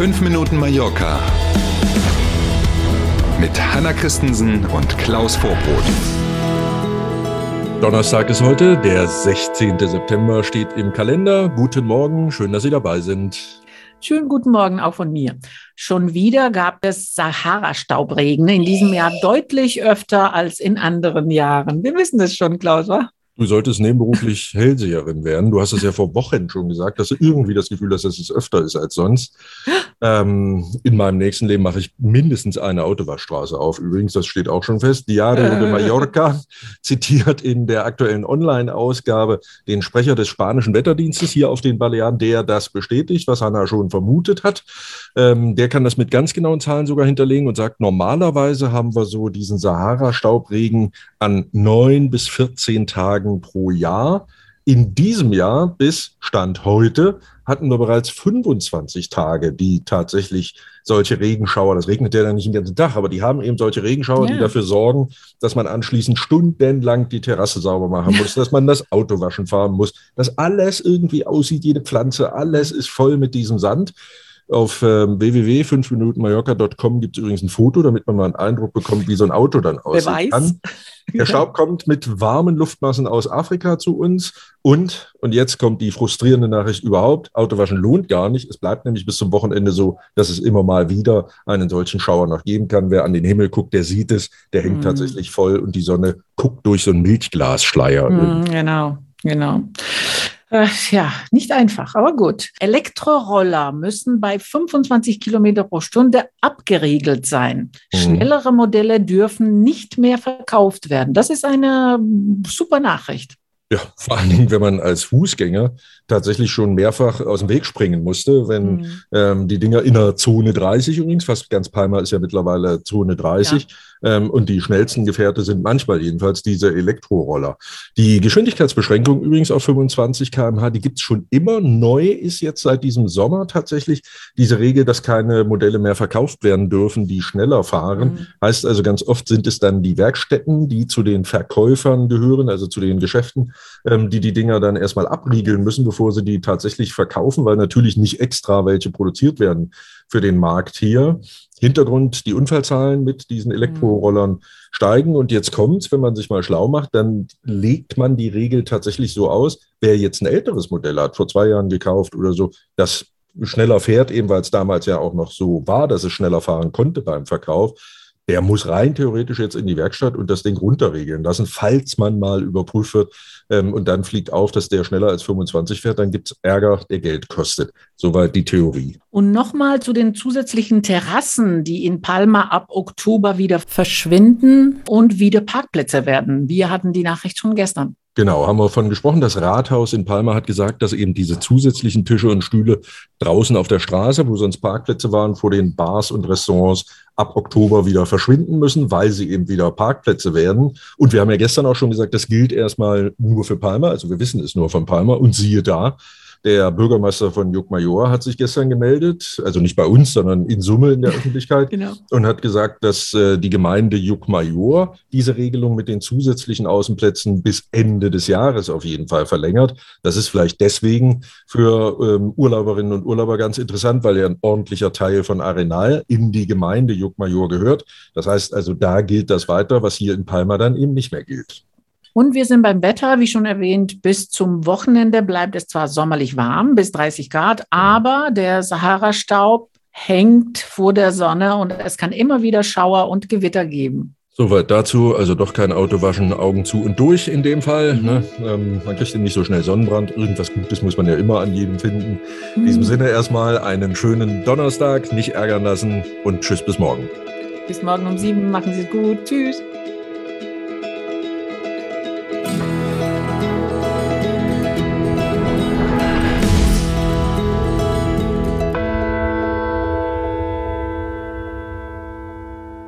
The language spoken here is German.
5 Minuten Mallorca mit Hanna Christensen und Klaus Vorbrot. Donnerstag ist heute, der 16. September steht im Kalender. Guten Morgen, schön, dass Sie dabei sind. Schönen guten Morgen auch von mir. Schon wieder gab es Sahara-Staubregen in diesem Jahr deutlich öfter als in anderen Jahren. Wir wissen das schon, Klaus, wa? Du solltest nebenberuflich Hellseherin werden. Du hast es ja vor Wochen schon gesagt, dass du irgendwie das Gefühl hast, dass es öfter ist als sonst. Ähm, in meinem nächsten Leben mache ich mindestens eine Autowaschstraße auf. Übrigens, das steht auch schon fest. Diario de äh. Mallorca zitiert in der aktuellen Online-Ausgabe den Sprecher des spanischen Wetterdienstes hier auf den Balearen, der das bestätigt, was Hanna schon vermutet hat. Ähm, der kann das mit ganz genauen Zahlen sogar hinterlegen und sagt, normalerweise haben wir so diesen Sahara-Staubregen an neun bis 14 Tagen pro Jahr. In diesem Jahr bis Stand heute hatten wir bereits 25 Tage, die tatsächlich solche Regenschauer, das regnet ja dann nicht den ganzen Tag, aber die haben eben solche Regenschauer, ja. die dafür sorgen, dass man anschließend stundenlang die Terrasse sauber machen muss, dass man das Auto waschen fahren muss, dass alles irgendwie aussieht, jede Pflanze, alles ist voll mit diesem Sand. Auf ähm, www.5minutenmallorca.com gibt es übrigens ein Foto, damit man mal einen Eindruck bekommt, wie so ein Auto dann aussieht. Kann. Der Staub kommt mit warmen Luftmassen aus Afrika zu uns und, und jetzt kommt die frustrierende Nachricht überhaupt, Autowaschen lohnt gar nicht. Es bleibt nämlich bis zum Wochenende so, dass es immer mal wieder einen solchen Schauer noch geben kann. Wer an den Himmel guckt, der sieht es, der hängt mm. tatsächlich voll und die Sonne guckt durch so einen Milchglasschleier. Mm, genau, genau. Äh, ja, nicht einfach, aber gut. Elektroroller müssen bei 25 Kilometer pro Stunde abgeriegelt sein. Mhm. Schnellere Modelle dürfen nicht mehr verkauft werden. Das ist eine super Nachricht. Ja, vor allen Dingen, wenn man als Fußgänger tatsächlich schon mehrfach aus dem Weg springen musste, wenn mhm. ähm, die Dinger in der Zone 30 übrigens, fast ganz Palma ist ja mittlerweile Zone 30, ja. Ähm, und die schnellsten Gefährte sind manchmal jedenfalls diese Elektroroller. Die Geschwindigkeitsbeschränkung übrigens auf 25 km/h, die gibt's schon immer. Neu ist jetzt seit diesem Sommer tatsächlich diese Regel, dass keine Modelle mehr verkauft werden dürfen, die schneller fahren. Mhm. Heißt also, ganz oft sind es dann die Werkstätten, die zu den Verkäufern gehören, also zu den Geschäften, ähm, die die Dinger dann erstmal abriegeln müssen, bevor sie die tatsächlich verkaufen, weil natürlich nicht extra welche produziert werden für den Markt hier. Hintergrund, die Unfallzahlen mit diesen Elektrorollern steigen. Und jetzt kommt's, wenn man sich mal schlau macht, dann legt man die Regel tatsächlich so aus, wer jetzt ein älteres Modell hat, vor zwei Jahren gekauft oder so, das schneller fährt, eben weil es damals ja auch noch so war, dass es schneller fahren konnte beim Verkauf, der muss rein theoretisch jetzt in die Werkstatt und das Ding runterregeln lassen, falls man mal überprüft wird ähm, und dann fliegt auf, dass der schneller als 25 fährt, dann gibt es Ärger, der Geld kostet. Soweit die Theorie. Und nochmal zu den zusätzlichen Terrassen, die in Palma ab Oktober wieder verschwinden und wieder Parkplätze werden. Wir hatten die Nachricht schon gestern. Genau, haben wir von gesprochen. Das Rathaus in Palma hat gesagt, dass eben diese zusätzlichen Tische und Stühle draußen auf der Straße, wo sonst Parkplätze waren, vor den Bars und Restaurants ab Oktober wieder verschwinden müssen, weil sie eben wieder Parkplätze werden. Und wir haben ja gestern auch schon gesagt, das gilt erstmal nur für Palma. Also wir wissen es nur von Palma. Und siehe da, der Bürgermeister von Juckmajor hat sich gestern gemeldet, also nicht bei uns, sondern in Summe in der Öffentlichkeit, genau. und hat gesagt, dass äh, die Gemeinde Juckmajor diese Regelung mit den zusätzlichen Außenplätzen bis Ende des Jahres auf jeden Fall verlängert. Das ist vielleicht deswegen für ähm, Urlauberinnen und Urlauber ganz interessant, weil ja ein ordentlicher Teil von Arenal in die Gemeinde Juckmajor gehört. Das heißt also, da gilt das weiter, was hier in Palma dann eben nicht mehr gilt. Und wir sind beim Wetter, wie schon erwähnt, bis zum Wochenende bleibt es zwar sommerlich warm, bis 30 Grad, aber der Sahara-Staub hängt vor der Sonne und es kann immer wieder Schauer und Gewitter geben. Soweit dazu, also doch kein Auto waschen, Augen zu und durch in dem Fall. Ne? Ähm, man kriegt nicht so schnell Sonnenbrand. Irgendwas Gutes muss man ja immer an jedem finden. In diesem mhm. Sinne erstmal einen schönen Donnerstag, nicht ärgern lassen und tschüss bis morgen. Bis morgen um sieben, machen Sie es gut. Tschüss.